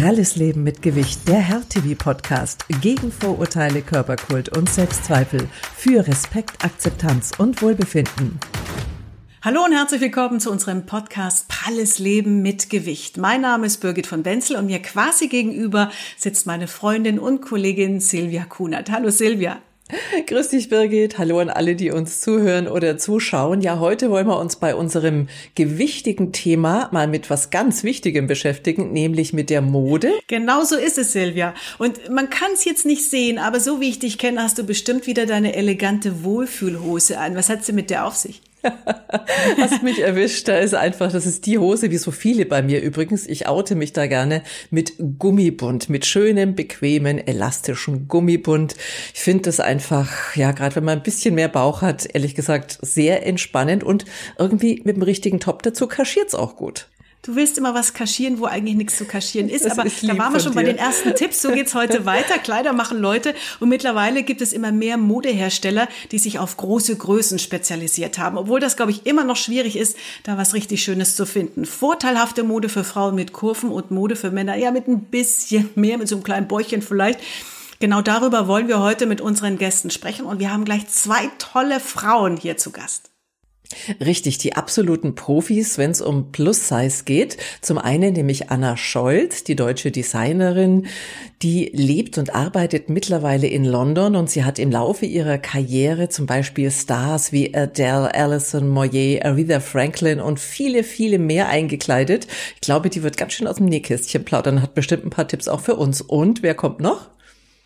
Pralles Leben mit Gewicht, der Herr-TV-Podcast gegen Vorurteile, Körperkult und Selbstzweifel für Respekt, Akzeptanz und Wohlbefinden. Hallo und herzlich willkommen zu unserem Podcast Pralles Leben mit Gewicht. Mein Name ist Birgit von Wenzel und mir quasi gegenüber sitzt meine Freundin und Kollegin Silvia Kunert. Hallo Silvia. Grüß dich, Birgit. Hallo an alle, die uns zuhören oder zuschauen. Ja, heute wollen wir uns bei unserem gewichtigen Thema mal mit was ganz Wichtigem beschäftigen, nämlich mit der Mode. Genau so ist es, Silvia. Und man kann es jetzt nicht sehen, aber so wie ich dich kenne, hast du bestimmt wieder deine elegante Wohlfühlhose an. Was hat sie mit der auf sich? Hast mich erwischt. Da ist einfach, das ist die Hose, wie so viele bei mir übrigens. Ich oute mich da gerne mit Gummibund, mit schönem, bequemen, elastischen Gummibund. Ich finde das einfach, ja, gerade wenn man ein bisschen mehr Bauch hat, ehrlich gesagt, sehr entspannend und irgendwie mit dem richtigen Top dazu kaschiert's auch gut. Du willst immer was kaschieren, wo eigentlich nichts zu kaschieren ist. Das aber ist da waren wir schon dir. bei den ersten Tipps. So geht's heute weiter. Kleider machen Leute. Und mittlerweile gibt es immer mehr Modehersteller, die sich auf große Größen spezialisiert haben. Obwohl das, glaube ich, immer noch schwierig ist, da was richtig Schönes zu finden. Vorteilhafte Mode für Frauen mit Kurven und Mode für Männer, ja, mit ein bisschen mehr, mit so einem kleinen Bäuchchen vielleicht. Genau darüber wollen wir heute mit unseren Gästen sprechen. Und wir haben gleich zwei tolle Frauen hier zu Gast. Richtig, die absoluten Profis, wenn es um Plus-Size geht. Zum einen nämlich Anna Scholz, die deutsche Designerin, die lebt und arbeitet mittlerweile in London und sie hat im Laufe ihrer Karriere zum Beispiel Stars wie Adele, Alison Moyer, Aretha Franklin und viele, viele mehr eingekleidet. Ich glaube, die wird ganz schön aus dem Nähkästchen plaudern, hat bestimmt ein paar Tipps auch für uns. Und wer kommt noch?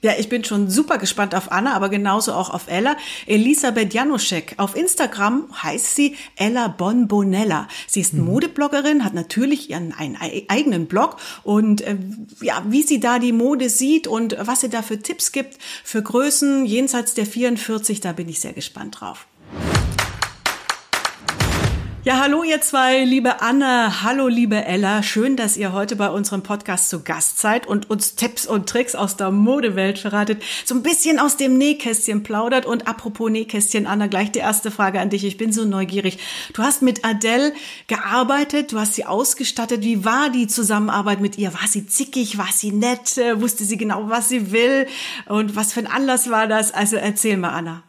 Ja, ich bin schon super gespannt auf Anna, aber genauso auch auf Ella. Elisabeth Januszek. Auf Instagram heißt sie Ella Bonbonella. Sie ist mhm. Modebloggerin, hat natürlich ihren einen eigenen Blog und äh, ja, wie sie da die Mode sieht und was sie da für Tipps gibt für Größen jenseits der 44, da bin ich sehr gespannt drauf. Ja, hallo ihr zwei, liebe Anne, hallo liebe Ella. Schön, dass ihr heute bei unserem Podcast zu Gast seid und uns Tipps und Tricks aus der Modewelt verratet, so ein bisschen aus dem Nähkästchen plaudert. Und apropos Nähkästchen, Anna, gleich die erste Frage an dich. Ich bin so neugierig. Du hast mit Adele gearbeitet, du hast sie ausgestattet. Wie war die Zusammenarbeit mit ihr? War sie zickig? War sie nett? Wusste sie genau, was sie will? Und was für ein Anlass war das? Also erzähl mal, Anna.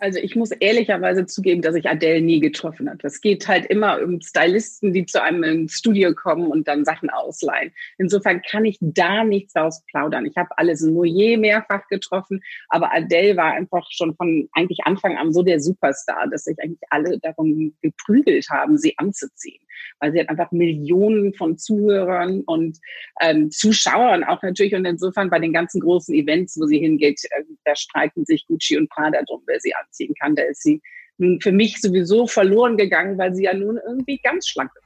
Also ich muss ehrlicherweise zugeben, dass ich Adele nie getroffen habe. Es geht halt immer um Stylisten, die zu einem ins Studio kommen und dann Sachen ausleihen. Insofern kann ich da nichts daraus plaudern. Ich habe alles Moyer mehrfach getroffen, aber Adele war einfach schon von eigentlich Anfang an so der Superstar, dass sich eigentlich alle darum geprügelt haben, sie anzuziehen weil sie hat einfach Millionen von Zuhörern und ähm, Zuschauern auch natürlich. Und insofern bei den ganzen großen Events, wo sie hingeht, äh, da streiten sich Gucci und Prada drum, wer sie anziehen kann. Da ist sie nun für mich sowieso verloren gegangen, weil sie ja nun irgendwie ganz schlank ist.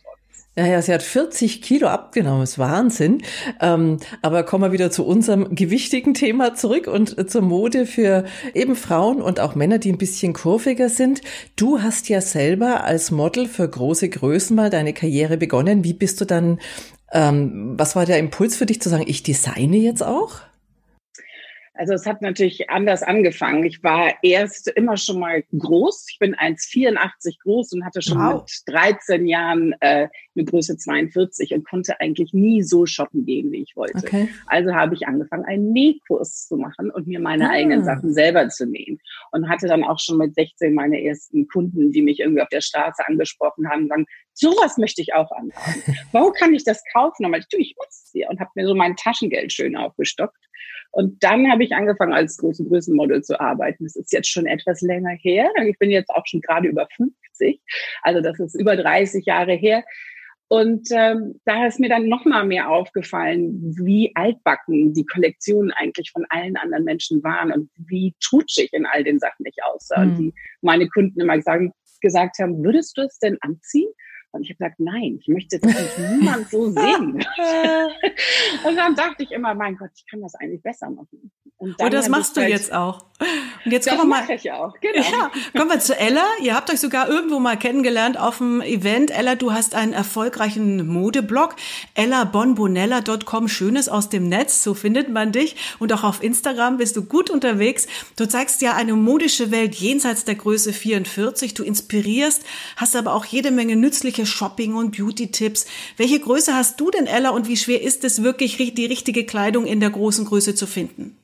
Ja, ja, sie hat 40 Kilo abgenommen, ist Wahnsinn. Ähm, aber kommen wir wieder zu unserem gewichtigen Thema zurück und äh, zur Mode für eben Frauen und auch Männer, die ein bisschen kurviger sind. Du hast ja selber als Model für große Größen mal deine Karriere begonnen. Wie bist du dann, ähm, was war der Impuls für dich zu sagen, ich designe jetzt auch? Also es hat natürlich anders angefangen. Ich war erst immer schon mal groß. Ich bin 1,84 groß und hatte schon wow. mit 13 Jahren äh, eine Größe 42 und konnte eigentlich nie so shoppen gehen, wie ich wollte. Okay. Also habe ich angefangen, einen Nähkurs zu machen und mir meine ah. eigenen Sachen selber zu nähen. Und hatte dann auch schon mit 16 meine ersten Kunden, die mich irgendwie auf der Straße angesprochen haben, sagen, sowas möchte ich auch anhaben. Wo kann ich das kaufen? Und ich, ich muss es hier und habe mir so mein Taschengeld schön aufgestockt und dann habe ich angefangen, als große Größenmodel zu arbeiten. Das ist jetzt schon etwas länger her. Ich bin jetzt auch schon gerade über 50. Also das ist über 30 Jahre her. Und ähm, da ist mir dann noch mal mehr aufgefallen, wie altbacken die Kollektionen eigentlich von allen anderen Menschen waren und wie trutschig in all den Sachen ich aussah. Mhm. Und die meine Kunden immer gesagt, gesagt haben, würdest du es denn anziehen? Und ich habe gesagt, nein, ich möchte, dass niemand so sehen. und dann dachte ich immer, mein Gott, ich kann das eigentlich besser machen. Und, und das machst du halt jetzt auch. Und jetzt das kommen wir mal. Ich auch, genau. Ja, kommen wir zu Ella. Ihr habt euch sogar irgendwo mal kennengelernt auf dem Event. Ella, du hast einen erfolgreichen Modeblog. ellabonbonella.com. Schönes aus dem Netz. So findet man dich. Und auch auf Instagram bist du gut unterwegs. Du zeigst ja eine modische Welt jenseits der Größe 44. Du inspirierst, hast aber auch jede Menge nützliche Shopping- und Beauty-Tipps. Welche Größe hast du denn, Ella? Und wie schwer ist es wirklich, die richtige Kleidung in der großen Größe zu finden?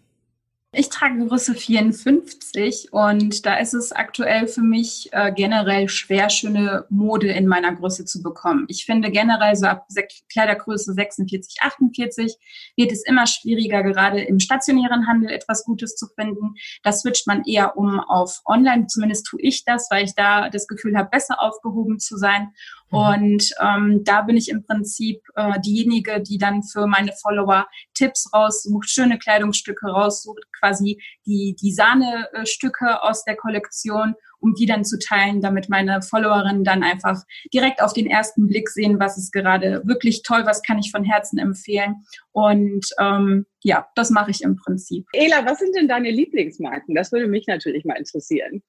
Ich trage Größe 54 und da ist es aktuell für mich äh, generell schwer, schöne Mode in meiner Größe zu bekommen. Ich finde generell so ab Kleidergröße 46, 48 wird es immer schwieriger, gerade im stationären Handel etwas Gutes zu finden. Da switcht man eher um auf Online. Zumindest tue ich das, weil ich da das Gefühl habe, besser aufgehoben zu sein. Mhm. Und ähm, da bin ich im Prinzip äh, diejenige, die dann für meine Follower Tipps raussucht, schöne Kleidungsstücke raussucht, quasi die, die Sahnestücke aus der Kollektion, um die dann zu teilen, damit meine Followerinnen dann einfach direkt auf den ersten Blick sehen, was ist gerade wirklich toll, was kann ich von Herzen empfehlen. Und ähm, ja, das mache ich im Prinzip. Ela, was sind denn deine Lieblingsmarken? Das würde mich natürlich mal interessieren.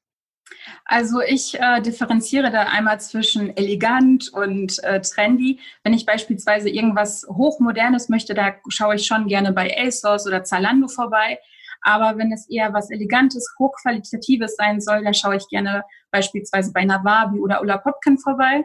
Also ich äh, differenziere da einmal zwischen elegant und äh, trendy. Wenn ich beispielsweise irgendwas hochmodernes möchte, da schaue ich schon gerne bei ASOS oder Zalando vorbei. Aber wenn es eher was Elegantes, Hochqualitatives sein soll, da schaue ich gerne beispielsweise bei Nawabi oder Ulla Popkin vorbei.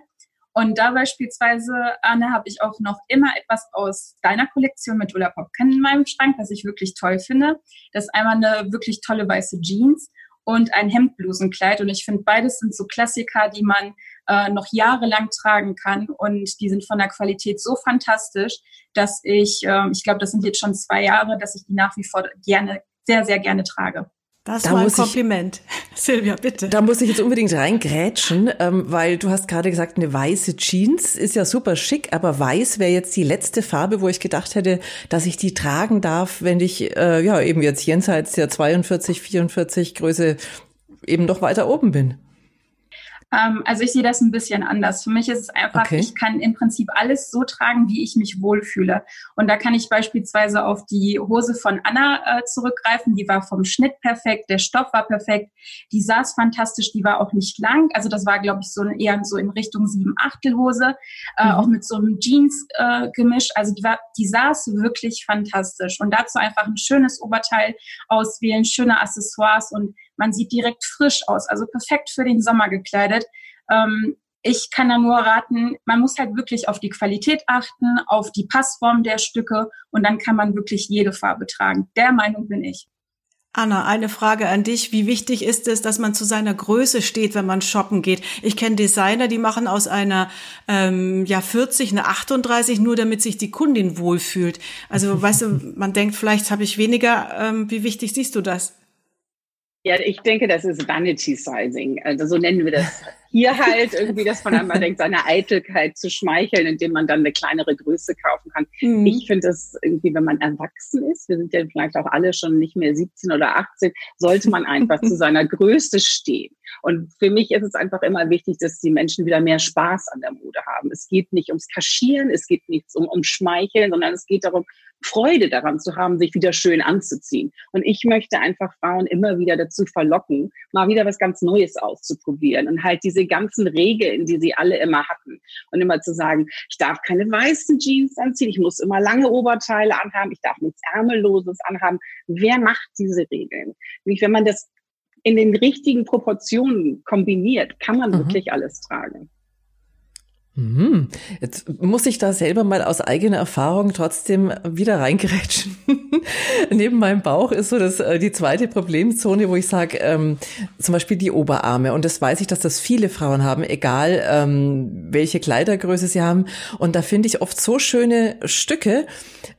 Und da beispielsweise, Anne, habe ich auch noch immer etwas aus deiner Kollektion mit Ulla Popkin in meinem Schrank, was ich wirklich toll finde. Das ist einmal eine wirklich tolle weiße Jeans und ein Hemdblusenkleid. Und ich finde, beides sind so Klassiker, die man äh, noch jahrelang tragen kann. Und die sind von der Qualität so fantastisch, dass ich, äh, ich glaube, das sind jetzt schon zwei Jahre, dass ich die nach wie vor gerne, sehr, sehr gerne trage. Das da war ein Kompliment. Ich, Silvia, bitte. Da muss ich jetzt unbedingt reingrätschen, ähm, weil du hast gerade gesagt, eine weiße Jeans ist ja super schick, aber weiß wäre jetzt die letzte Farbe, wo ich gedacht hätte, dass ich die tragen darf, wenn ich äh, ja eben jetzt jenseits der 42, 44 Größe eben doch weiter oben bin. Ähm, also ich sehe das ein bisschen anders. Für mich ist es einfach, okay. ich kann im Prinzip alles so tragen, wie ich mich wohlfühle. Und da kann ich beispielsweise auf die Hose von Anna äh, zurückgreifen. Die war vom Schnitt perfekt, der Stoff war perfekt, die saß fantastisch, die war auch nicht lang. Also das war, glaube ich, so ein, eher so in Richtung sieben Achtel Hose, äh, mhm. auch mit so einem Jeans-Gemisch. Äh, also die war, die saß wirklich fantastisch. Und dazu einfach ein schönes Oberteil auswählen, schöne Accessoires und man sieht direkt frisch aus, also perfekt für den Sommer gekleidet. Ähm, ich kann da nur raten, man muss halt wirklich auf die Qualität achten, auf die Passform der Stücke und dann kann man wirklich jede Farbe tragen. Der Meinung bin ich. Anna, eine Frage an dich. Wie wichtig ist es, dass man zu seiner Größe steht, wenn man shoppen geht? Ich kenne Designer, die machen aus einer ähm, ja 40 eine 38, nur damit sich die Kundin wohlfühlt. Also weißt du, man denkt, vielleicht habe ich weniger. Ähm, wie wichtig siehst du das? Ja, ich denke, das ist Vanity Sizing. Also so nennen wir das hier halt irgendwie, dass man einmal denkt, seine Eitelkeit zu schmeicheln, indem man dann eine kleinere Größe kaufen kann. Mhm. Ich finde das irgendwie, wenn man erwachsen ist, wir sind ja vielleicht auch alle schon nicht mehr 17 oder 18, sollte man einfach zu seiner Größe stehen. Und für mich ist es einfach immer wichtig, dass die Menschen wieder mehr Spaß an der Mode haben. Es geht nicht ums Kaschieren, es geht nicht um, um Schmeicheln, sondern es geht darum, Freude daran zu haben, sich wieder schön anzuziehen. Und ich möchte einfach Frauen immer wieder dazu verlocken, mal wieder was ganz Neues auszuprobieren und halt diese ganzen Regeln, die sie alle immer hatten. Und immer zu sagen, ich darf keine weißen Jeans anziehen, ich muss immer lange Oberteile anhaben, ich darf nichts Ärmelloses anhaben. Wer macht diese Regeln? Nämlich, wenn man das in den richtigen Proportionen kombiniert, kann man mhm. wirklich alles tragen. Mhm. Jetzt muss ich da selber mal aus eigener Erfahrung trotzdem wieder reingerätschen. Neben meinem Bauch ist so das, äh, die zweite Problemzone, wo ich sage, ähm, zum Beispiel die Oberarme. Und das weiß ich, dass das viele Frauen haben, egal ähm, welche Kleidergröße sie haben. Und da finde ich oft so schöne Stücke,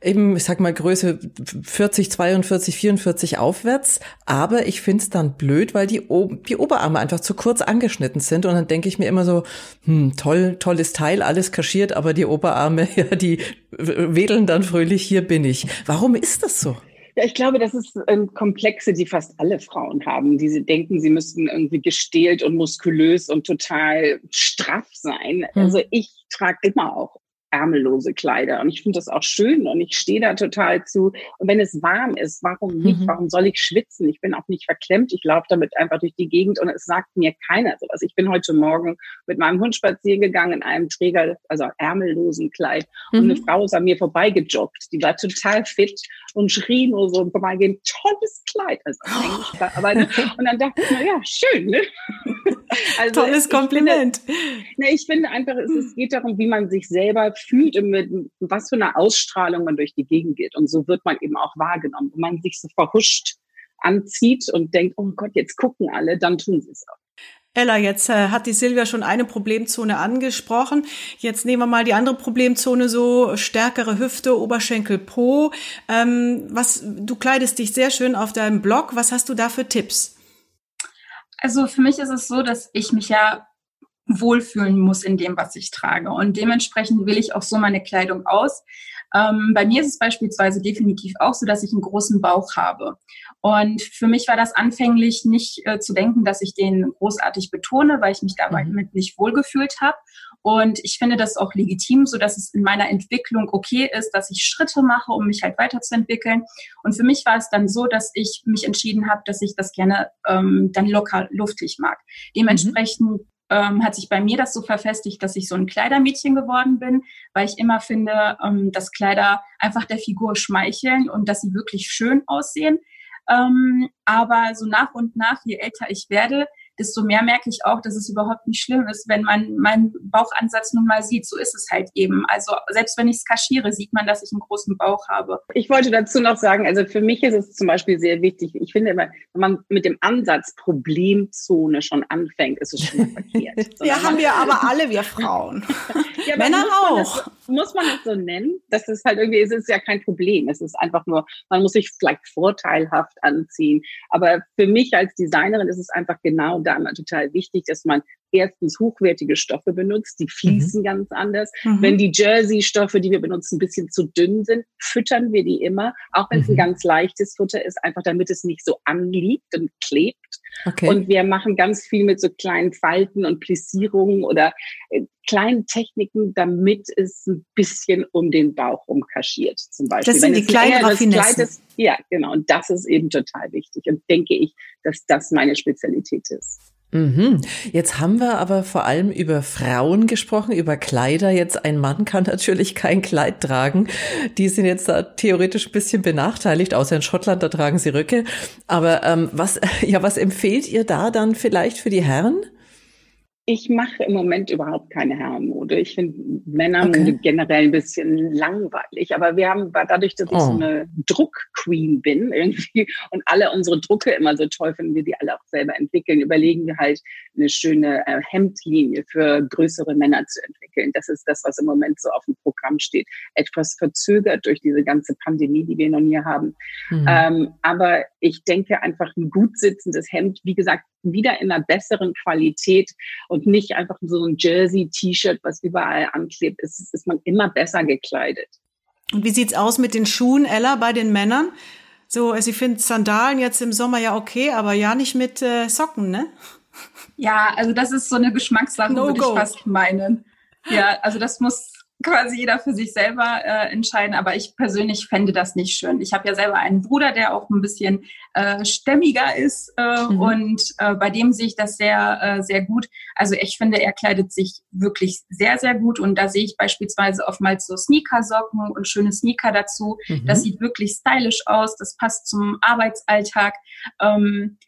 eben, ich sag mal, Größe 40, 42, 44 aufwärts. Aber ich finde es dann blöd, weil die, o die Oberarme einfach zu kurz angeschnitten sind. Und dann denke ich mir immer so, hm, toll, tolles tolles Teil, alles kaschiert, aber die Oberarme, ja, die wedeln dann fröhlich, hier bin ich. Warum ist das so? Ja, ich glaube, das ist ähm, Komplexe, die fast alle Frauen haben. Die sie denken, sie müssten irgendwie gestählt und muskulös und total straff sein. Mhm. Also ich trage immer auch ärmellose Kleider. Und ich finde das auch schön und ich stehe da total zu. Und wenn es warm ist, warum nicht? Mhm. Warum soll ich schwitzen? Ich bin auch nicht verklemmt. Ich laufe damit einfach durch die Gegend und es sagt mir keiner sowas. Ich bin heute Morgen mit meinem Hund spazieren gegangen in einem Träger, also ärmellosen Kleid. Mhm. Und eine mhm. Frau ist an mir vorbeigejoggt. Die war total fit und schrie nur so vorbeigehen, tolles Kleid. Also oh. Und dann dachte ich mir, ja, schön, ne? Also Tolles Kompliment. Finde, ne, ich finde einfach, es, es geht darum, wie man sich selber fühlt und mit was für einer Ausstrahlung man durch die Gegend geht. Und so wird man eben auch wahrgenommen. Wenn man sich so verhuscht anzieht und denkt, oh Gott, jetzt gucken alle, dann tun sie es auch. Ella, jetzt äh, hat die Silvia schon eine Problemzone angesprochen. Jetzt nehmen wir mal die andere Problemzone, so stärkere Hüfte, Oberschenkel, Po. Ähm, was, du kleidest dich sehr schön auf deinem Blog. Was hast du da für Tipps? Also für mich ist es so, dass ich mich ja wohlfühlen muss in dem, was ich trage. Und dementsprechend wähle ich auch so meine Kleidung aus. Ähm, bei mir ist es beispielsweise definitiv auch so, dass ich einen großen Bauch habe. Und für mich war das anfänglich nicht äh, zu denken, dass ich den großartig betone, weil ich mich dabei mhm. nicht wohlgefühlt habe. Und ich finde das auch legitim, so dass es in meiner Entwicklung okay ist, dass ich Schritte mache, um mich halt weiterzuentwickeln. Und für mich war es dann so, dass ich mich entschieden habe, dass ich das gerne ähm, dann locker luftig mag. Dementsprechend mhm ähm, hat sich bei mir das so verfestigt, dass ich so ein Kleidermädchen geworden bin, weil ich immer finde, ähm, dass Kleider einfach der Figur schmeicheln und dass sie wirklich schön aussehen. Ähm, aber so nach und nach, je älter ich werde, desto mehr merke ich auch, dass es überhaupt nicht schlimm ist, wenn man meinen Bauchansatz nun mal sieht. So ist es halt eben. Also selbst wenn ich es kaschiere, sieht man, dass ich einen großen Bauch habe. Ich wollte dazu noch sagen, also für mich ist es zum Beispiel sehr wichtig, ich finde immer, wenn man mit dem Ansatz Problemzone schon anfängt, ist es schon verkehrt. ja, haben wir aber alle, wir Frauen. ja, Männer auch. muss man es so nennen? Das ist halt irgendwie, es ist ja kein Problem. Es ist einfach nur, man muss sich vielleicht vorteilhaft anziehen. Aber für mich als Designerin ist es einfach genau da immer total wichtig, dass man erstens hochwertige Stoffe benutzt, die fließen mhm. ganz anders. Mhm. Wenn die Jersey-Stoffe, die wir benutzen, ein bisschen zu dünn sind, füttern wir die immer, auch wenn es mhm. ein ganz leichtes Futter ist, einfach damit es nicht so anliegt und klebt. Okay. Und wir machen ganz viel mit so kleinen Falten und Plissierungen oder äh, kleinen Techniken, damit es ein bisschen um den Bauch rumkaschiert, zum Beispiel. Das sind die kleinen Raffinessen. Ja, genau. Und das ist eben total wichtig. Und denke ich, dass das meine Spezialität ist. Mhm. Jetzt haben wir aber vor allem über Frauen gesprochen, über Kleider. Jetzt ein Mann kann natürlich kein Kleid tragen. Die sind jetzt da theoretisch ein bisschen benachteiligt, außer in Schottland, da tragen sie Röcke. Aber ähm, was, ja, was empfehlt ihr da dann vielleicht für die Herren? Ich mache im Moment überhaupt keine Herrenmode. Ich finde Männermode okay. generell ein bisschen langweilig. Aber wir haben, dadurch, dass ich so oh. eine Druckqueen bin irgendwie und alle unsere Drucke immer so toll finden, wir die alle auch selber entwickeln, überlegen wir halt eine schöne äh, Hemdlinie für größere Männer zu entwickeln. Das ist das, was im Moment so auf dem Programm steht. Etwas verzögert durch diese ganze Pandemie, die wir noch hier haben. Mhm. Ähm, aber ich denke einfach ein gut sitzendes Hemd, wie gesagt, wieder in einer besseren Qualität und nicht einfach so ein Jersey-T-Shirt, was überall anklebt, ist, ist man immer besser gekleidet. Und wie sieht's aus mit den Schuhen, Ella, bei den Männern? So, also ich finde Sandalen jetzt im Sommer ja okay, aber ja nicht mit äh, Socken, ne? Ja, also das ist so eine Geschmackssache, no würde ich fast meinen. Ja, also das muss quasi jeder für sich selber äh, entscheiden. Aber ich persönlich fände das nicht schön. Ich habe ja selber einen Bruder, der auch ein bisschen äh, stämmiger ist äh, mhm. und äh, bei dem sehe ich das sehr, äh, sehr gut. Also ich finde, er kleidet sich wirklich sehr, sehr gut und da sehe ich beispielsweise oftmals so Sneakersocken und schöne Sneaker dazu. Mhm. Das sieht wirklich stylisch aus. Das passt zum Arbeitsalltag. Ähm,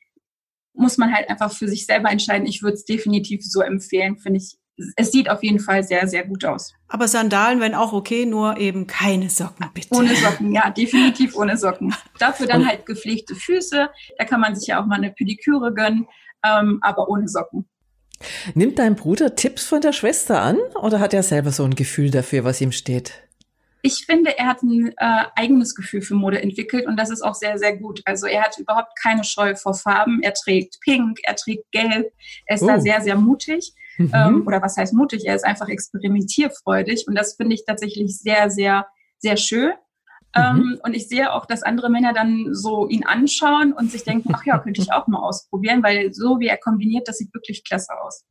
muss man halt einfach für sich selber entscheiden. Ich würde es definitiv so empfehlen, finde ich es sieht auf jeden Fall sehr, sehr gut aus. Aber Sandalen wenn auch okay, nur eben keine Socken, bitte. Ohne Socken, ja, definitiv ohne Socken. Dafür dann halt gepflegte Füße. Da kann man sich ja auch mal eine Pediküre gönnen, ähm, aber ohne Socken. Nimmt dein Bruder Tipps von der Schwester an oder hat er selber so ein Gefühl dafür, was ihm steht? Ich finde, er hat ein äh, eigenes Gefühl für Mode entwickelt und das ist auch sehr, sehr gut. Also er hat überhaupt keine Scheu vor Farben. Er trägt Pink, er trägt Gelb. Er ist oh. da sehr, sehr mutig. Mhm. Ähm, oder was heißt mutig? Er ist einfach experimentierfreudig und das finde ich tatsächlich sehr, sehr, sehr schön. Mhm. Ähm, und ich sehe auch, dass andere Männer dann so ihn anschauen und sich denken, ach ja, könnte ich auch mal ausprobieren, weil so wie er kombiniert, das sieht wirklich klasse aus.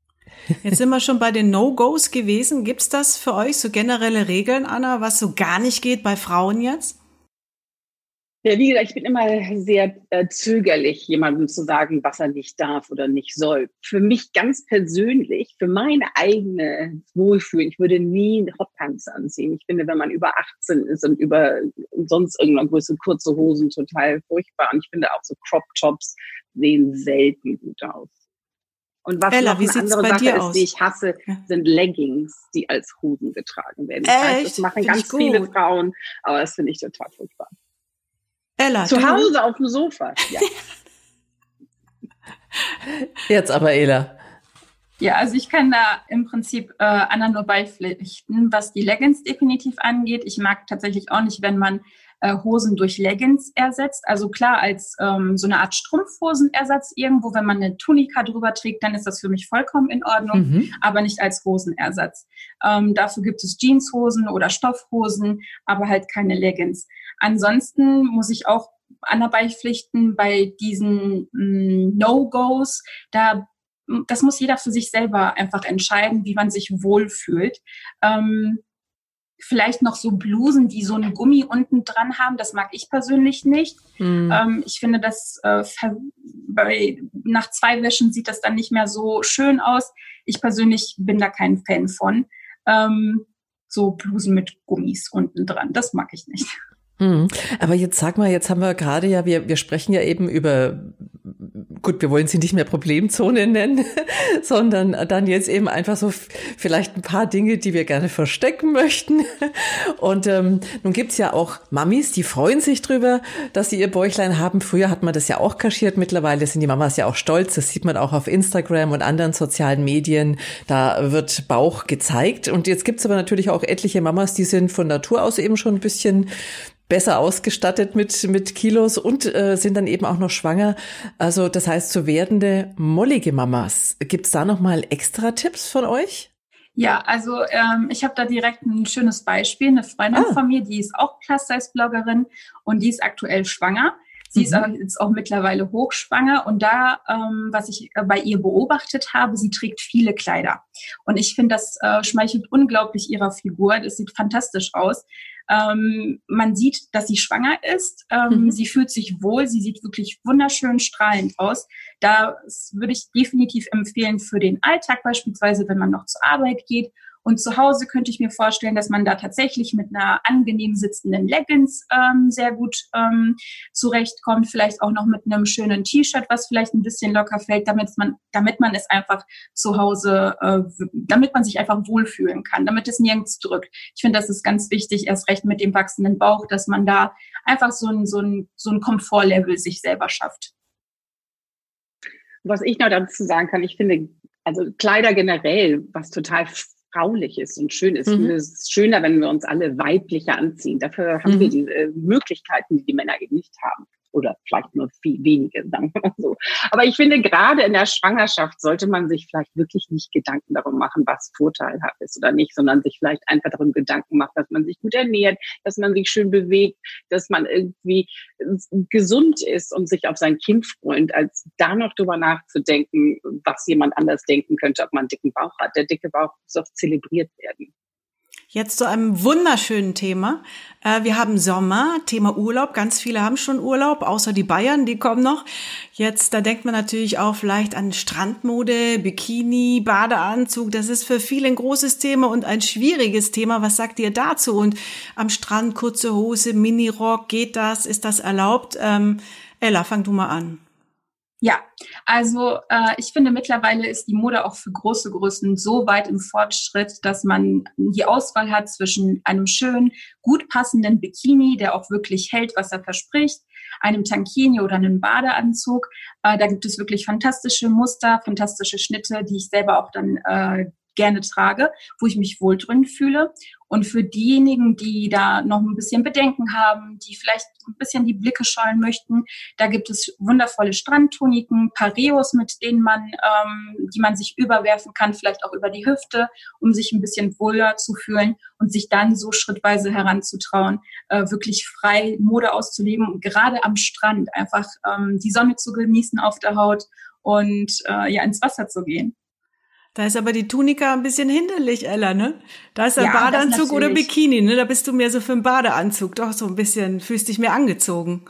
Jetzt sind wir schon bei den No-Gos gewesen. Gibt's das für euch so generelle Regeln, Anna, was so gar nicht geht bei Frauen jetzt? Ja, wie gesagt, ich bin immer sehr äh, zögerlich, jemandem zu sagen, was er nicht darf oder nicht soll. Für mich ganz persönlich, für meine eigene Wohlfühlen, ich würde nie Hotpants anziehen. Ich finde, wenn man über 18 ist und über sonst irgendwann größere kurze Hosen total furchtbar. Und ich finde auch so Crop Tops sehen selten gut aus. Und was Ella, noch eine andere Sache ist, aus? die ich hasse, sind Leggings, die als Hosen getragen werden. Ich weiß, das machen find ganz viele Frauen, aber das finde ich total furchtbar. Ella, Zu Hause auf dem Sofa. Ja. Jetzt aber, Ella. Ja, also ich kann da im Prinzip äh, Anna nur beipflichten, was die Leggings definitiv angeht. Ich mag tatsächlich auch nicht, wenn man äh, Hosen durch Leggings ersetzt. Also klar, als ähm, so eine Art Strumpfhosenersatz irgendwo, wenn man eine Tunika drüber trägt, dann ist das für mich vollkommen in Ordnung, mhm. aber nicht als Hosenersatz. Ähm, dafür gibt es Jeanshosen oder Stoffhosen, aber halt keine Leggings. Ansonsten muss ich auch Anarbeitpflichten bei diesen mm, No-Gos, da mm, das muss jeder für sich selber einfach entscheiden, wie man sich wohlfühlt. Ähm, vielleicht noch so Blusen, die so einen Gummi unten dran haben, das mag ich persönlich nicht. Mhm. Ähm, ich finde, das äh, bei, nach zwei Wäschen sieht das dann nicht mehr so schön aus. Ich persönlich bin da kein Fan von. Ähm, so Blusen mit Gummis unten dran, das mag ich nicht. Mhm. Aber jetzt sag mal, jetzt haben wir gerade ja, wir, wir sprechen ja eben über, gut, wir wollen sie nicht mehr Problemzone nennen, sondern dann jetzt eben einfach so vielleicht ein paar Dinge, die wir gerne verstecken möchten. Und ähm, nun gibt's ja auch Mamis, die freuen sich drüber, dass sie ihr Bäuchlein haben. Früher hat man das ja auch kaschiert, mittlerweile sind die Mamas ja auch stolz. Das sieht man auch auf Instagram und anderen sozialen Medien. Da wird Bauch gezeigt. Und jetzt gibt's aber natürlich auch etliche Mamas, die sind von Natur aus eben schon ein bisschen besser ausgestattet mit, mit Kilos und äh, sind dann eben auch noch schwanger. Also das heißt, so werdende mollige Mamas. Gibt's da nochmal extra Tipps von euch? Ja, also ähm, ich habe da direkt ein schönes Beispiel. Eine Freundin ah. von mir, die ist auch Plus-Size-Bloggerin und die ist aktuell schwanger. Sie mhm. ist aber jetzt auch mittlerweile hochschwanger und da, ähm, was ich äh, bei ihr beobachtet habe, sie trägt viele Kleider. Und ich finde, das äh, schmeichelt unglaublich ihrer Figur. Das sieht fantastisch aus. Ähm, man sieht, dass sie schwanger ist. Ähm, mhm. Sie fühlt sich wohl. Sie sieht wirklich wunderschön strahlend aus. Da würde ich definitiv empfehlen für den Alltag beispielsweise, wenn man noch zur Arbeit geht und zu Hause könnte ich mir vorstellen, dass man da tatsächlich mit einer angenehm sitzenden Leggings ähm, sehr gut ähm, zurechtkommt. Vielleicht auch noch mit einem schönen T-Shirt, was vielleicht ein bisschen locker fällt, damit man, damit man es einfach zu Hause, äh, damit man sich einfach wohlfühlen kann, damit es nirgends drückt. Ich finde, das ist ganz wichtig, erst recht mit dem wachsenden Bauch, dass man da einfach so ein, so ein, so ein Komfortlevel sich selber schafft. Was ich noch dazu sagen kann, ich finde, also Kleider generell, was total fraulich ist und schön ist. Mhm. Es ist schöner, wenn wir uns alle weiblicher anziehen. Dafür haben mhm. wir diese Möglichkeiten, die die Männer eben nicht haben oder vielleicht nur viel wenige, sagen wir mal so. Aber ich finde, gerade in der Schwangerschaft sollte man sich vielleicht wirklich nicht Gedanken darum machen, was vorteilhaft ist oder nicht, sondern sich vielleicht einfach darum Gedanken macht, dass man sich gut ernährt, dass man sich schön bewegt, dass man irgendwie gesund ist und sich auf sein Kind freut, als da noch drüber nachzudenken, was jemand anders denken könnte, ob man einen dicken Bauch hat. Der dicke Bauch muss auch zelebriert werden. Jetzt zu einem wunderschönen Thema. Äh, wir haben Sommer, Thema Urlaub. Ganz viele haben schon Urlaub, außer die Bayern, die kommen noch. Jetzt, da denkt man natürlich auch vielleicht an Strandmode, Bikini, Badeanzug. Das ist für viele ein großes Thema und ein schwieriges Thema. Was sagt ihr dazu? Und am Strand kurze Hose, Minirock, geht das? Ist das erlaubt? Ähm, Ella, fang du mal an. Ja, also äh, ich finde mittlerweile ist die Mode auch für große Größen so weit im Fortschritt, dass man die Auswahl hat zwischen einem schönen, gut passenden Bikini, der auch wirklich hält, was er verspricht, einem Tankini oder einem Badeanzug. Äh, da gibt es wirklich fantastische Muster, fantastische Schnitte, die ich selber auch dann äh, gerne trage, wo ich mich wohl drin fühle. Und für diejenigen, die da noch ein bisschen Bedenken haben, die vielleicht ein bisschen die Blicke scheuen möchten, da gibt es wundervolle Strandtuniken, Pareos, mit denen man, ähm, die man sich überwerfen kann, vielleicht auch über die Hüfte, um sich ein bisschen wohler zu fühlen und sich dann so schrittweise heranzutrauen, äh, wirklich frei Mode auszuleben und gerade am Strand einfach ähm, die Sonne zu genießen auf der Haut und äh, ja ins Wasser zu gehen. Da ist aber die Tunika ein bisschen hinderlich, Ella, ne? Da ist der ja, Badeanzug oder Bikini, ne? Da bist du mehr so für einen Badeanzug. Doch so ein bisschen, fühlst dich mehr angezogen.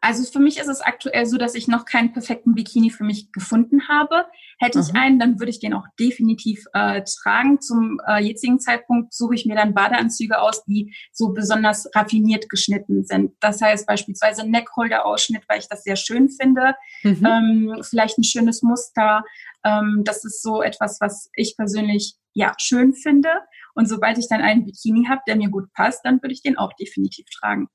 Also für mich ist es aktuell so, dass ich noch keinen perfekten Bikini für mich gefunden habe. Hätte ich einen, dann würde ich den auch definitiv äh, tragen. Zum äh, jetzigen Zeitpunkt suche ich mir dann Badeanzüge aus, die so besonders raffiniert geschnitten sind. Das heißt beispielsweise Neckholder-Ausschnitt, weil ich das sehr schön finde. Mhm. Ähm, vielleicht ein schönes Muster. Ähm, das ist so etwas, was ich persönlich ja schön finde. Und sobald ich dann einen Bikini habe, der mir gut passt, dann würde ich den auch definitiv tragen.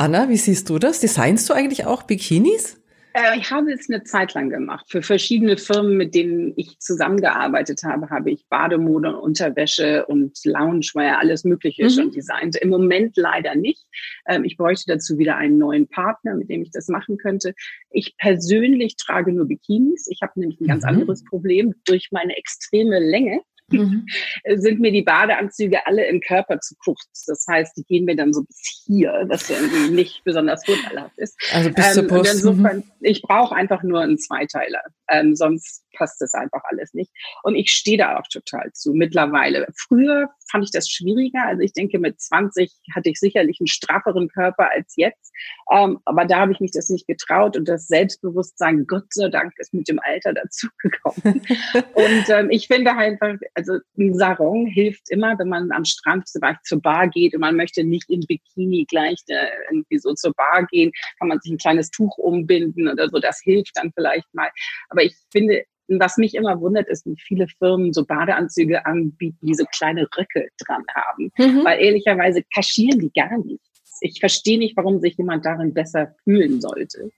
Anna, wie siehst du das? Designst du eigentlich auch Bikinis? Äh, ich habe es eine Zeit lang gemacht. Für verschiedene Firmen, mit denen ich zusammengearbeitet habe, habe ich Bademode, Unterwäsche und Loungewear, alles Mögliche mhm. schon designt. Im Moment leider nicht. Ähm, ich bräuchte dazu wieder einen neuen Partner, mit dem ich das machen könnte. Ich persönlich trage nur Bikinis. Ich habe nämlich ein ganz mhm. anderes Problem. Durch meine extreme Länge mhm. sind mir die Badeanzüge alle im Körper zu kurz. Das heißt, die gehen mir dann so bis hier, was irgendwie nicht besonders vorteilhaft ist. Also bis zur Brust. Ähm, insofern, mhm. ich brauche einfach nur einen Zweiteiler. Ähm, sonst passt das einfach alles nicht. Und ich stehe da auch total zu mittlerweile. Früher fand ich das schwieriger. Also ich denke, mit 20 hatte ich sicherlich einen strafferen Körper als jetzt. Ähm, aber da habe ich mich das nicht getraut und das Selbstbewusstsein, Gott sei Dank, ist mit dem Alter dazugekommen. und ähm, ich finde einfach, also ein Sarong hilft immer, wenn man am Strand zum Beispiel zur Bar geht und man möchte nicht in Bikini gleich äh, irgendwie so zur Bar gehen, kann man sich ein kleines Tuch umbinden oder so. Das hilft dann vielleicht mal. Aber ich finde, was mich immer wundert, ist, wie viele Firmen so Badeanzüge anbieten, die so kleine Röcke dran haben. Mhm. Weil ehrlicherweise kaschieren die gar nichts. Ich verstehe nicht, warum sich jemand darin besser fühlen sollte.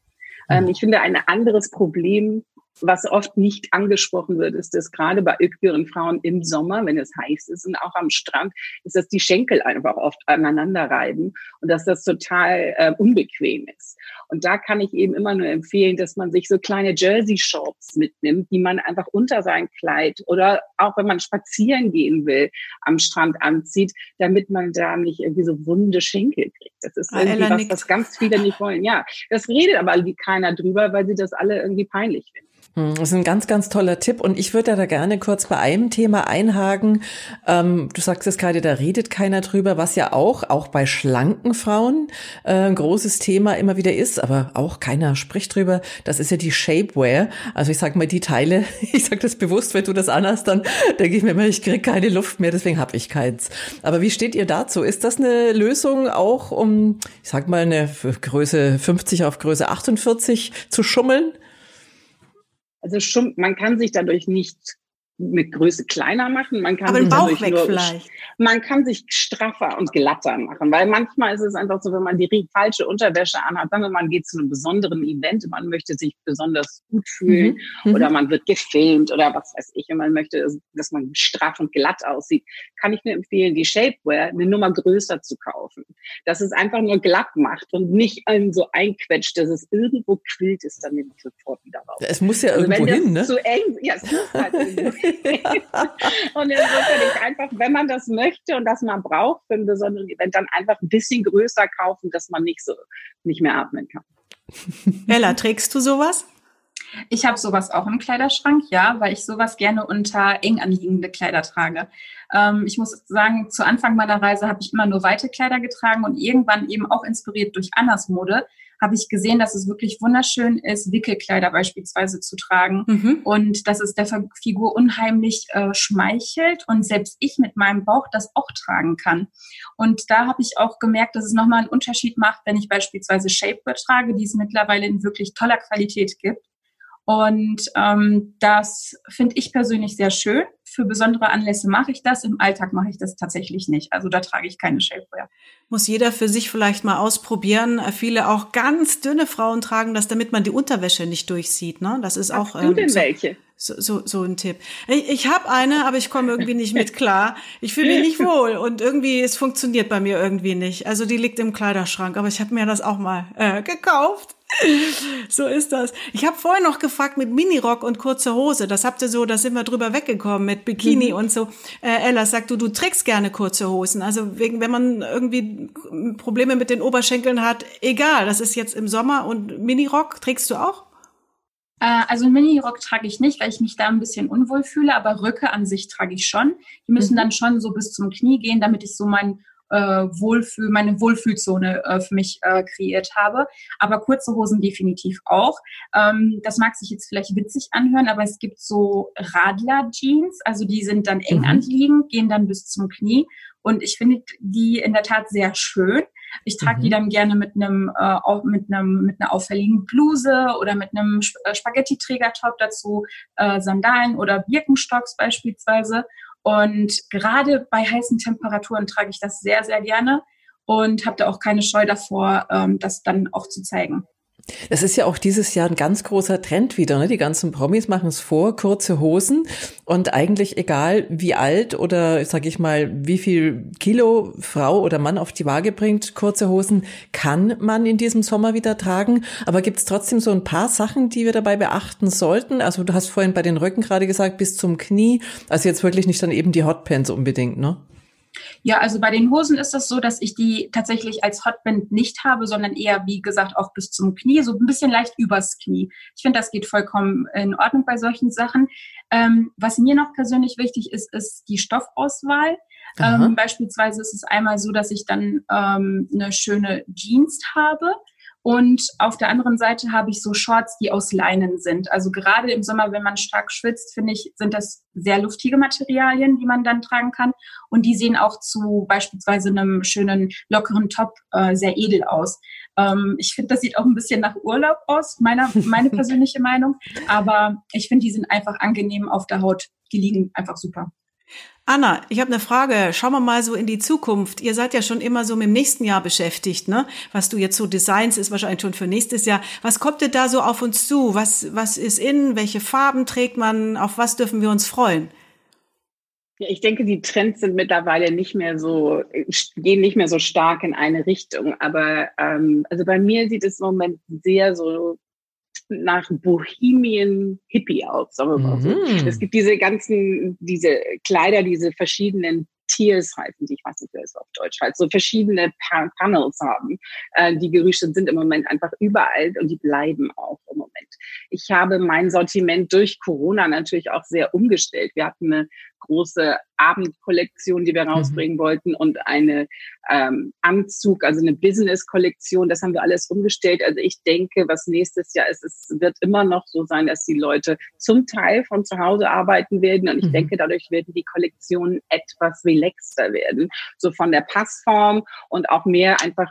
Ähm, ich finde, ein anderes Problem was oft nicht angesprochen wird, ist, dass gerade bei älteren Frauen im Sommer, wenn es heiß ist und auch am Strand, ist, dass die Schenkel einfach oft aneinander reiben und dass das total äh, unbequem ist. Und da kann ich eben immer nur empfehlen, dass man sich so kleine Jersey-Shorts mitnimmt, die man einfach unter sein Kleid oder auch wenn man spazieren gehen will, am Strand anzieht, damit man da nicht irgendwie so wunde Schenkel kriegt. Das ist ah, irgendwie was, was ganz viele nicht wollen. Ja, das redet aber keiner drüber, weil sie das alle irgendwie peinlich finden. Hm, das ist ein ganz, ganz toller Tipp. Und ich würde da gerne kurz bei einem Thema einhaken. Ähm, du sagst es gerade, da redet keiner drüber, was ja auch, auch bei schlanken Frauen äh, ein großes Thema immer wieder ist, aber auch keiner spricht drüber. Das ist ja die Shapewear. Also ich sag mal, die Teile, ich sag das bewusst, wenn du das anhast, dann denke ich mir immer, ich kriege keine Luft mehr, deswegen habe ich keins. Aber wie steht ihr dazu? Ist das eine Lösung auch, um, ich sag mal, eine Größe 50 auf Größe 48 zu schummeln? Also man kann sich dadurch nicht mit Größe kleiner machen. Man kann Aber sich Bauch weg nur, vielleicht. Man kann sich straffer und glatter machen, weil manchmal ist es einfach so, wenn man die falsche Unterwäsche anhat, wir mal, man geht zu einem besonderen Event, man möchte sich besonders gut fühlen mhm. mhm. oder man wird gefilmt oder was weiß ich und man möchte, dass man straff und glatt aussieht, kann ich nur empfehlen, die Shapewear eine Nummer größer zu kaufen. Dass es einfach nur glatt macht und nicht einen so einquetscht, dass es irgendwo quillt, ist dann nämlich sofort wieder raus. Es muss ja also irgendwo hin, ne? Zu eng, ja, es muss halt und insofern ich einfach, wenn man das möchte und das man braucht für ein besonderes Event, dann einfach ein bisschen größer kaufen, dass man nicht so nicht mehr atmen kann. Ella, trägst du sowas? Ich habe sowas auch im Kleiderschrank, ja, weil ich sowas gerne unter eng anliegende Kleider trage. Ähm, ich muss sagen, zu Anfang meiner Reise habe ich immer nur weite Kleider getragen und irgendwann eben auch inspiriert durch Annas Mode habe ich gesehen, dass es wirklich wunderschön ist, Wickelkleider beispielsweise zu tragen mhm. und dass es der Figur unheimlich äh, schmeichelt und selbst ich mit meinem Bauch das auch tragen kann. Und da habe ich auch gemerkt, dass es nochmal einen Unterschied macht, wenn ich beispielsweise Shapewear trage, die es mittlerweile in wirklich toller Qualität gibt. Und ähm, das finde ich persönlich sehr schön. Für besondere Anlässe mache ich das. Im Alltag mache ich das tatsächlich nicht. Also da trage ich keine Shapewear. Muss jeder für sich vielleicht mal ausprobieren. Viele auch ganz dünne Frauen tragen das, damit man die Unterwäsche nicht durchsieht. Ne? Das ist auch. Hast du denn ähm, so, welche? So, so, so ein Tipp. Ich, ich habe eine, aber ich komme irgendwie nicht mit klar. Ich fühle mich nicht wohl und irgendwie, es funktioniert bei mir irgendwie nicht. Also die liegt im Kleiderschrank, aber ich habe mir das auch mal äh, gekauft. so ist das. Ich habe vorher noch gefragt mit Minirock und kurzer Hose. Das habt ihr so, da sind wir drüber weggekommen mit Bikini mhm. und so. Äh, Ella sagt du, du trägst gerne kurze Hosen. Also wegen, wenn man irgendwie Probleme mit den Oberschenkeln hat, egal. Das ist jetzt im Sommer und Minirock trägst du auch? Äh, also einen Mini-Rock trage ich nicht, weil ich mich da ein bisschen unwohl fühle, aber Röcke an sich trage ich schon. Die müssen mhm. dann schon so bis zum Knie gehen, damit ich so mein äh, Wohlfühl, meine Wohlfühlzone äh, für mich äh, kreiert habe. Aber kurze Hosen definitiv auch. Ähm, das mag sich jetzt vielleicht witzig anhören, aber es gibt so Radler-Jeans, also die sind dann eng mhm. anliegend, gehen dann bis zum Knie. Und ich finde die in der Tat sehr schön. Ich trage mhm. die dann gerne mit einem äh, mit einem mit einer auffälligen Bluse oder mit einem äh, Spaghetti-Trägertop dazu, äh, Sandalen oder Birkenstocks beispielsweise. Und gerade bei heißen Temperaturen trage ich das sehr sehr gerne und habe da auch keine Scheu davor, ähm, das dann auch zu zeigen. Das ist ja auch dieses Jahr ein ganz großer Trend wieder. Ne? Die ganzen Promis machen es vor, kurze Hosen und eigentlich egal wie alt oder sag ich mal, wie viel Kilo Frau oder Mann auf die Waage bringt, kurze Hosen kann man in diesem Sommer wieder tragen. Aber gibt es trotzdem so ein paar Sachen, die wir dabei beachten sollten? Also du hast vorhin bei den Röcken gerade gesagt, bis zum Knie. Also jetzt wirklich nicht dann eben die Hotpants unbedingt, ne? Ja, also bei den Hosen ist es so, dass ich die tatsächlich als Hotband nicht habe, sondern eher, wie gesagt, auch bis zum Knie, so ein bisschen leicht übers Knie. Ich finde, das geht vollkommen in Ordnung bei solchen Sachen. Ähm, was mir noch persönlich wichtig ist, ist die Stoffauswahl. Ähm, beispielsweise ist es einmal so, dass ich dann ähm, eine schöne Jeans habe und auf der anderen Seite habe ich so Shorts, die aus Leinen sind. Also gerade im Sommer, wenn man stark schwitzt, finde ich, sind das sehr luftige Materialien, die man dann tragen kann. Und die sehen auch zu beispielsweise einem schönen, lockeren Top äh, sehr edel aus. Ähm, ich finde, das sieht auch ein bisschen nach Urlaub aus, meiner, meine persönliche Meinung. Aber ich finde, die sind einfach angenehm auf der Haut. Die liegen einfach super. Anna, ich habe eine Frage. Schauen wir mal so in die Zukunft. Ihr seid ja schon immer so mit dem nächsten Jahr beschäftigt, ne? Was du jetzt so designs, ist wahrscheinlich schon für nächstes Jahr. Was kommt denn da so auf uns zu? Was, was ist in? Welche Farben trägt man? Auf was dürfen wir uns freuen? Ja, ich denke, die Trends sind mittlerweile nicht mehr so, gehen nicht mehr so stark in eine Richtung. Aber ähm, also bei mir sieht es im Moment sehr so nach Bohemian Hippie aus, sagen wir mal so. Mhm. Es gibt diese ganzen, diese Kleider, diese verschiedenen Tiers heißen die, ich weiß nicht, wer es auf Deutsch heißt, so verschiedene pa Panels haben. Äh, die Gerüchte sind im Moment einfach überall und die bleiben auch im Moment. Ich habe mein Sortiment durch Corona natürlich auch sehr umgestellt. Wir hatten eine große Abendkollektion, die wir mhm. rausbringen mhm. wollten und eine ähm, Anzug, also eine Business-Kollektion. Das haben wir alles umgestellt. Also ich denke, was nächstes Jahr ist, es wird immer noch so sein, dass die Leute zum Teil von zu Hause arbeiten werden. Und ich mhm. denke, dadurch werden die Kollektionen etwas relaxter werden. So von der Passform und auch mehr einfach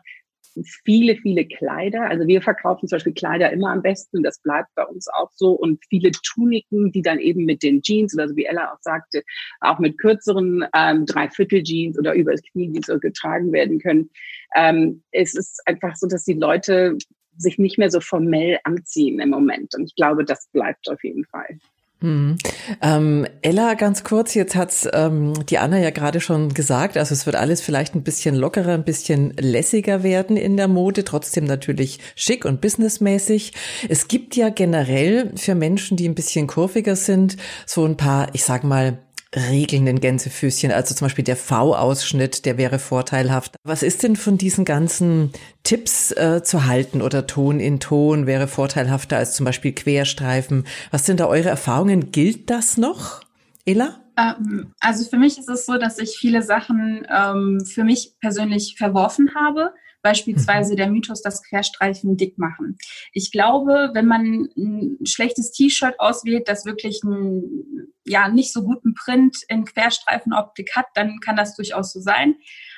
viele, viele Kleider. Also wir verkaufen zum Beispiel Kleider immer am besten. Das bleibt bei uns auch so. Und viele Tuniken, die dann eben mit den Jeans oder so wie Ella auch sagte, auch mit kürzeren ähm, Dreiviertel-Jeans oder übers Knie, die so getragen werden können. Ähm, es ist einfach so, dass die Leute sich nicht mehr so formell anziehen im Moment. Und ich glaube, das bleibt auf jeden Fall. Hm. Ähm, Ella, ganz kurz, jetzt hat's ähm, die Anna ja gerade schon gesagt, also es wird alles vielleicht ein bisschen lockerer, ein bisschen lässiger werden in der Mode, trotzdem natürlich schick und businessmäßig. Es gibt ja generell für Menschen, die ein bisschen kurviger sind, so ein paar, ich sag mal, regelnden Gänsefüßchen, also zum Beispiel der V-Ausschnitt, der wäre vorteilhaft. Was ist denn von diesen ganzen Tipps äh, zu halten oder Ton in Ton wäre vorteilhafter als zum Beispiel Querstreifen? Was sind da eure Erfahrungen? Gilt das noch, Ella? Ähm, also für mich ist es so, dass ich viele Sachen ähm, für mich persönlich verworfen habe Beispielsweise mhm. der Mythos, dass Querstreifen dick machen. Ich glaube, wenn man ein schlechtes T-Shirt auswählt, das wirklich einen ja, nicht so guten Print in Querstreifenoptik hat, dann kann das durchaus so sein.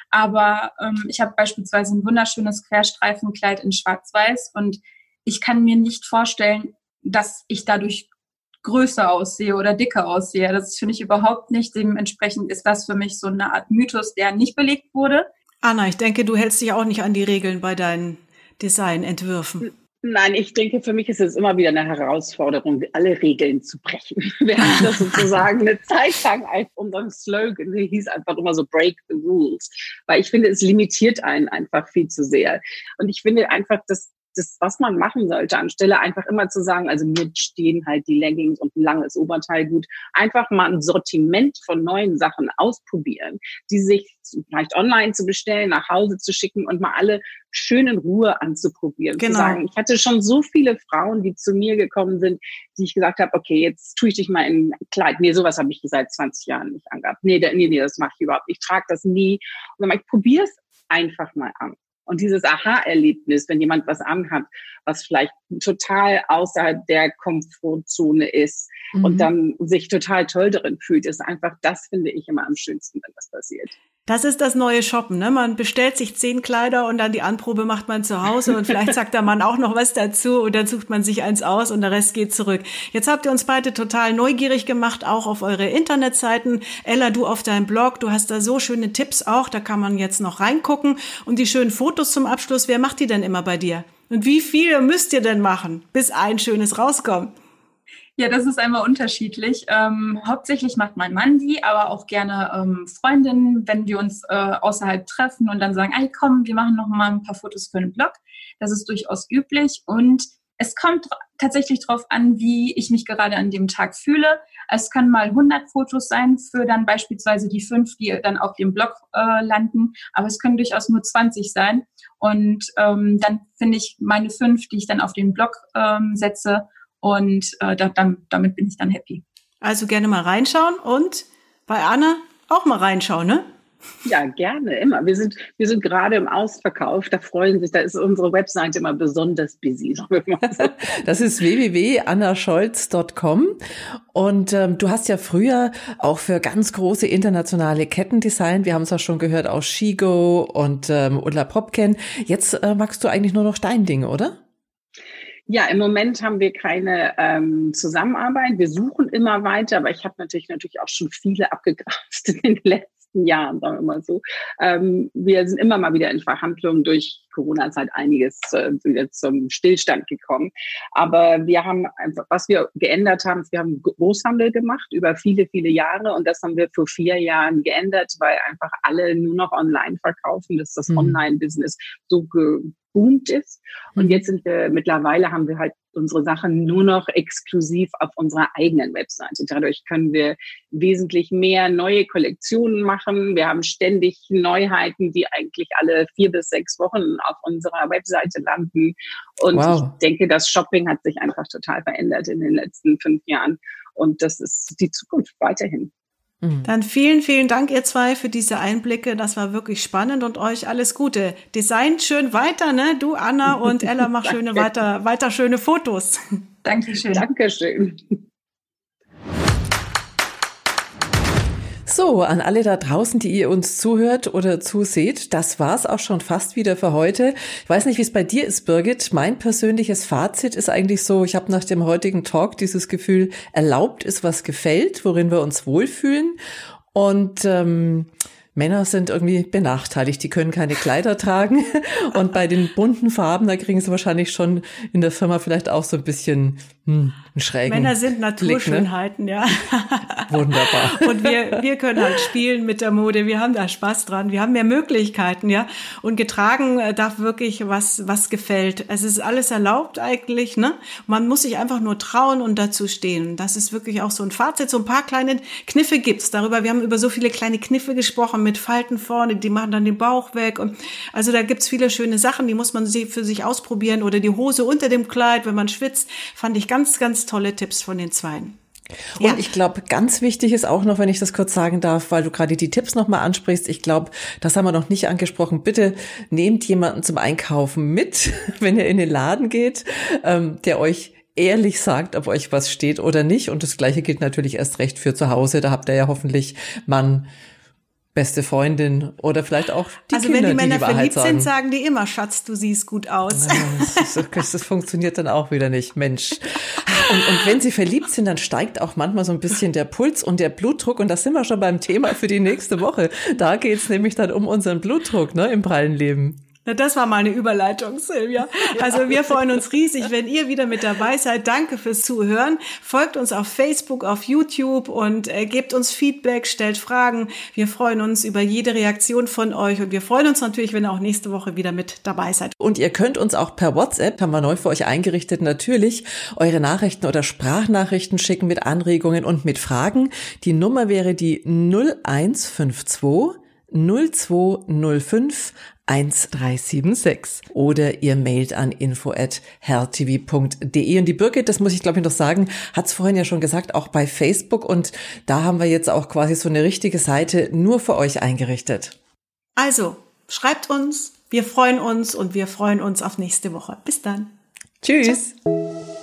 Aber ähm, ich habe beispielsweise ein wunderschönes Querstreifenkleid in Schwarz-Weiß und ich kann mir nicht vorstellen, dass ich dadurch größer aussehe oder dicker aussehe. Das finde ich überhaupt nicht. Dementsprechend ist das für mich so eine Art Mythos, der nicht belegt wurde. Anna, ich denke, du hältst dich auch nicht an die Regeln bei deinen Designentwürfen. Nein, ich denke, für mich ist es immer wieder eine Herausforderung, alle Regeln zu brechen. Wir hatten das sozusagen eine Zeit lang als unseren Slogan, der hieß einfach immer so Break the Rules. Weil ich finde, es limitiert einen einfach viel zu sehr. Und ich finde einfach, dass das, was man machen sollte, anstelle einfach immer zu sagen, also mir stehen halt die Leggings und ein langes Oberteil gut, einfach mal ein Sortiment von neuen Sachen ausprobieren, die sich vielleicht online zu bestellen, nach Hause zu schicken und mal alle schön in Ruhe anzuprobieren. Genau. Zu sagen, ich hatte schon so viele Frauen, die zu mir gekommen sind, die ich gesagt habe, okay, jetzt tue ich dich mal in ein Kleid. Nee, sowas habe ich seit 20 Jahren nicht angehabt. Nee, nee, nee, das mache ich überhaupt nicht. Ich trage das nie. Und dann ich probiere es einfach mal an. Und dieses Aha-Erlebnis, wenn jemand was anhat, was vielleicht total außerhalb der Komfortzone ist mhm. und dann sich total toll darin fühlt, ist einfach, das finde ich immer am schönsten, wenn das passiert. Das ist das neue Shoppen, ne? Man bestellt sich zehn Kleider und dann die Anprobe macht man zu Hause und vielleicht sagt der Mann auch noch was dazu und dann sucht man sich eins aus und der Rest geht zurück. Jetzt habt ihr uns beide total neugierig gemacht, auch auf eure Internetseiten. Ella, du auf deinem Blog, du hast da so schöne Tipps auch, da kann man jetzt noch reingucken und die schönen Fotos zum Abschluss. Wer macht die denn immer bei dir? Und wie viele müsst ihr denn machen, bis ein schönes rauskommt? Ja, das ist einmal unterschiedlich. Ähm, hauptsächlich macht mein Mann die, aber auch gerne ähm, Freundinnen, wenn wir uns äh, außerhalb treffen und dann sagen, ey, komm, wir machen noch mal ein paar Fotos für den Blog. Das ist durchaus üblich und es kommt tatsächlich darauf an, wie ich mich gerade an dem Tag fühle. Es können mal 100 Fotos sein für dann beispielsweise die fünf, die dann auf dem Blog äh, landen, aber es können durchaus nur 20 sein. Und ähm, dann finde ich meine fünf, die ich dann auf den Blog ähm, setze, und äh, da, dann, damit bin ich dann happy. Also gerne mal reinschauen und bei Anne auch mal reinschauen, ne? Ja, gerne, immer. Wir sind, wir sind gerade im Ausverkauf. Da freuen sich, da ist unsere Website immer besonders busy. Das ist www.annascholz.com. Und ähm, du hast ja früher auch für ganz große internationale Ketten designt. Wir haben es auch schon gehört aus Shigo und ähm, Ulla Popken. Jetzt äh, magst du eigentlich nur noch dein Ding, oder? Ja, im Moment haben wir keine ähm, Zusammenarbeit. Wir suchen immer weiter, aber ich habe natürlich natürlich auch schon viele abgegrast in den letzten Jahren, sagen wir mal so. Ähm, wir sind immer mal wieder in Verhandlungen durch Corona-Zeit einiges äh, wieder zum Stillstand gekommen. Aber wir haben einfach, was wir geändert haben, wir haben Großhandel gemacht über viele, viele Jahre und das haben wir vor vier Jahren geändert, weil einfach alle nur noch online verkaufen, dass das mhm. Online-Business so geboomt ist. Und mhm. jetzt sind wir, mittlerweile haben wir halt unsere Sachen nur noch exklusiv auf unserer eigenen Webseite. Dadurch können wir wesentlich mehr neue Kollektionen machen. Wir haben ständig Neuheiten, die eigentlich alle vier bis sechs Wochen auf unserer Webseite landen. Und wow. ich denke, das Shopping hat sich einfach total verändert in den letzten fünf Jahren. Und das ist die Zukunft weiterhin. Mhm. Dann vielen, vielen Dank, ihr zwei, für diese Einblicke. Das war wirklich spannend und euch alles Gute. Design schön weiter, ne? Du, Anna und Ella, mach schöne weiter, weiter schöne Fotos. Dankeschön. Dankeschön. So, an alle da draußen, die ihr uns zuhört oder zuseht, das war's auch schon fast wieder für heute. Ich weiß nicht, wie es bei dir ist, Birgit. Mein persönliches Fazit ist eigentlich so, ich habe nach dem heutigen Talk dieses Gefühl, erlaubt ist, was gefällt, worin wir uns wohlfühlen. Und ähm, Männer sind irgendwie benachteiligt, die können keine Kleider tragen. Und bei den bunten Farben, da kriegen sie wahrscheinlich schon in der Firma vielleicht auch so ein bisschen hm, einen schrägen Männer sind Naturschönheiten, Blick, ne? ja. Wunderbar. Und wir, wir können halt spielen mit der Mode, wir haben da Spaß dran, wir haben mehr Möglichkeiten, ja. Und getragen äh, darf wirklich was, was gefällt. Es ist alles erlaubt eigentlich, ne? Man muss sich einfach nur trauen und dazu stehen. Das ist wirklich auch so ein Fazit. So ein paar kleine Kniffe gibt's darüber. Wir haben über so viele kleine Kniffe gesprochen mit Falten vorne, die machen dann den Bauch weg. Und also da gibt's viele schöne Sachen, die muss man für sich ausprobieren. Oder die Hose unter dem Kleid, wenn man schwitzt, fand ich ganz, ganz tolle Tipps von den Zweien. Und ja. ich glaube, ganz wichtig ist auch noch, wenn ich das kurz sagen darf, weil du gerade die Tipps nochmal ansprichst. Ich glaube, das haben wir noch nicht angesprochen. Bitte nehmt jemanden zum Einkaufen mit, wenn ihr in den Laden geht, ähm, der euch ehrlich sagt, ob euch was steht oder nicht. Und das Gleiche gilt natürlich erst recht für zu Hause. Da habt ihr ja hoffentlich Mann, beste Freundin oder vielleicht auch die also Kinder, wenn die Männer die die verliebt sagen. sind, sagen die immer, Schatz, du siehst gut aus. Ja, das, das, funktioniert dann auch wieder nicht, Mensch. Und, und wenn sie verliebt sind, dann steigt auch manchmal so ein bisschen der Puls und der Blutdruck und das sind wir schon beim Thema für die nächste Woche. Da geht's nämlich dann um unseren Blutdruck ne, im prallen Leben. Na, das war mal eine Überleitung, Silvia. Also wir freuen uns riesig, wenn ihr wieder mit dabei seid. Danke fürs Zuhören. Folgt uns auf Facebook, auf YouTube und äh, gebt uns Feedback, stellt Fragen. Wir freuen uns über jede Reaktion von euch und wir freuen uns natürlich, wenn ihr auch nächste Woche wieder mit dabei seid. Und ihr könnt uns auch per WhatsApp, haben wir neu für euch eingerichtet, natürlich eure Nachrichten oder Sprachnachrichten schicken mit Anregungen und mit Fragen. Die Nummer wäre die 0152 0205 1376 oder ihr mailt an info at herrtv.de und die Birgit, das muss ich glaube ich noch sagen, hat es vorhin ja schon gesagt, auch bei Facebook und da haben wir jetzt auch quasi so eine richtige Seite nur für euch eingerichtet. Also, schreibt uns, wir freuen uns und wir freuen uns auf nächste Woche. Bis dann. Tschüss. Ciao.